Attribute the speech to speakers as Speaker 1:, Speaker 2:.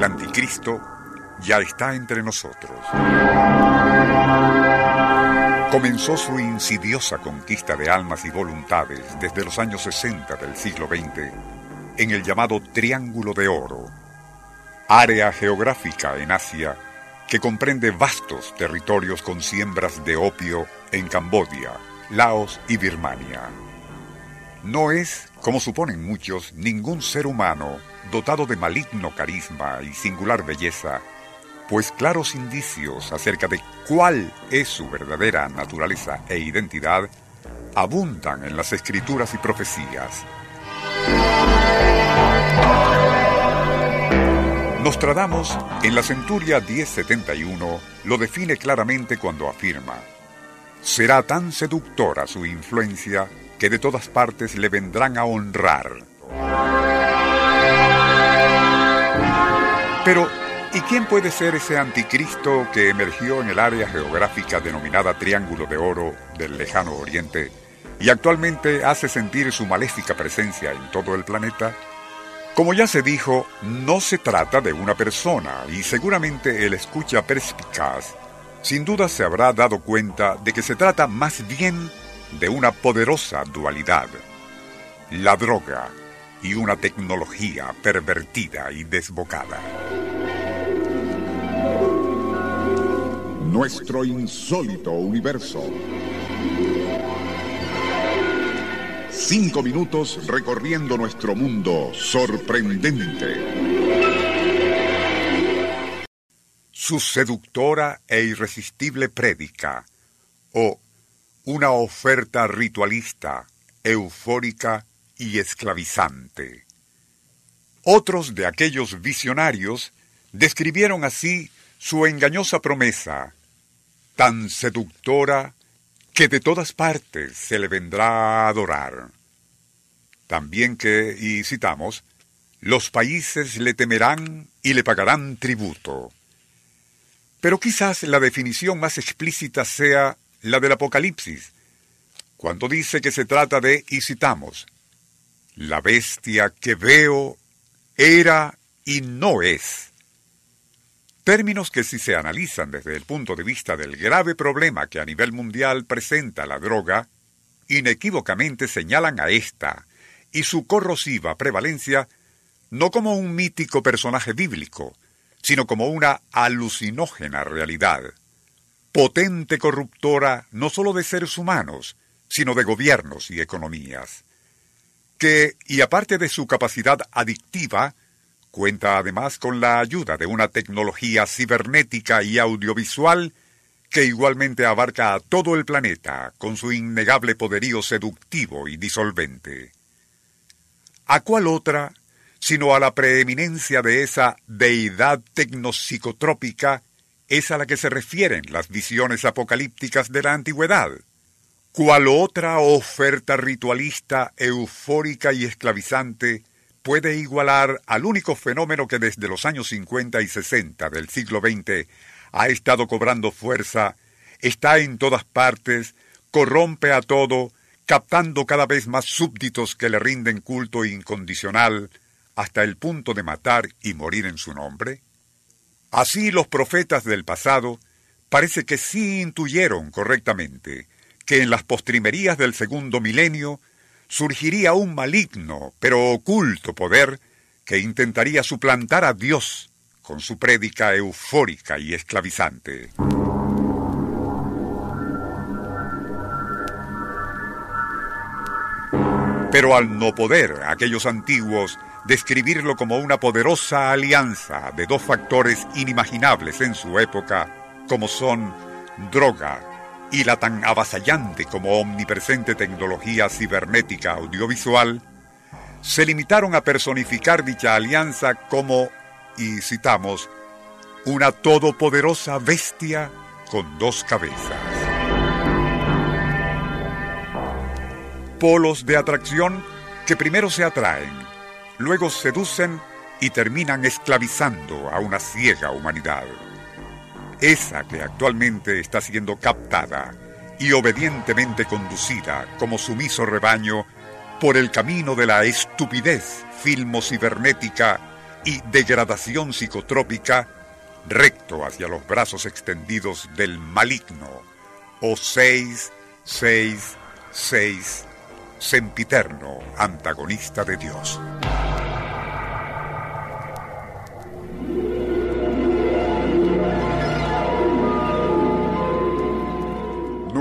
Speaker 1: El anticristo ya está entre nosotros. Comenzó su insidiosa conquista de almas y voluntades desde los años 60 del siglo XX en el llamado Triángulo de Oro, área geográfica en Asia que comprende vastos territorios con siembras de opio en Camboya, Laos y Birmania. No es, como suponen muchos, ningún ser humano dotado de maligno carisma y singular belleza, pues claros indicios acerca de cuál es su verdadera naturaleza e identidad abundan en las escrituras y profecías. Nostradamus, en la centuria 1071, lo define claramente cuando afirma, será tan seductora su influencia que de todas partes le vendrán a honrar. Pero, ¿y quién puede ser ese anticristo que emergió en el área geográfica denominada Triángulo de Oro del lejano Oriente y actualmente hace sentir su maléfica presencia en todo el planeta? Como ya se dijo, no se trata de una persona y seguramente el escucha perspicaz sin duda se habrá dado cuenta de que se trata más bien de una poderosa dualidad, la droga y una tecnología pervertida y desbocada.
Speaker 2: Nuestro insólito universo. Cinco minutos recorriendo nuestro mundo sorprendente.
Speaker 1: Su seductora e irresistible prédica, o una oferta ritualista, eufórica y esclavizante. Otros de aquellos visionarios describieron así su engañosa promesa, tan seductora que de todas partes se le vendrá a adorar. También que, y citamos, los países le temerán y le pagarán tributo. Pero quizás la definición más explícita sea la del Apocalipsis, cuando dice que se trata de, y citamos, la bestia que veo era y no es. Términos que si se analizan desde el punto de vista del grave problema que a nivel mundial presenta la droga, inequívocamente señalan a esta y su corrosiva prevalencia no como un mítico personaje bíblico, sino como una alucinógena realidad potente corruptora no sólo de seres humanos, sino de gobiernos y economías, que, y aparte de su capacidad adictiva, cuenta además con la ayuda de una tecnología cibernética y audiovisual que igualmente abarca a todo el planeta con su innegable poderío seductivo y disolvente. ¿A cuál otra, sino a la preeminencia de esa deidad tecnopsicotrópica es a la que se refieren las visiones apocalípticas de la antigüedad. ¿Cuál otra oferta ritualista, eufórica y esclavizante puede igualar al único fenómeno que desde los años 50 y 60 del siglo XX ha estado cobrando fuerza, está en todas partes, corrompe a todo, captando cada vez más súbditos que le rinden culto incondicional, hasta el punto de matar y morir en su nombre? Así los profetas del pasado parece que sí intuyeron correctamente que en las postrimerías del segundo milenio surgiría un maligno pero oculto poder que intentaría suplantar a Dios con su prédica eufórica y esclavizante. Pero al no poder aquellos antiguos describirlo como una poderosa alianza de dos factores inimaginables en su época, como son droga y la tan avasallante como omnipresente tecnología cibernética audiovisual, se limitaron a personificar dicha alianza como, y citamos, una todopoderosa bestia con dos cabezas. Polos de atracción que primero se atraen, luego seducen y terminan esclavizando a una ciega humanidad. Esa que actualmente está siendo captada y obedientemente conducida como sumiso rebaño por el camino de la estupidez filmo-cibernética y degradación psicotrópica, recto hacia los brazos extendidos del maligno, o 666, sempiterno antagonista de Dios.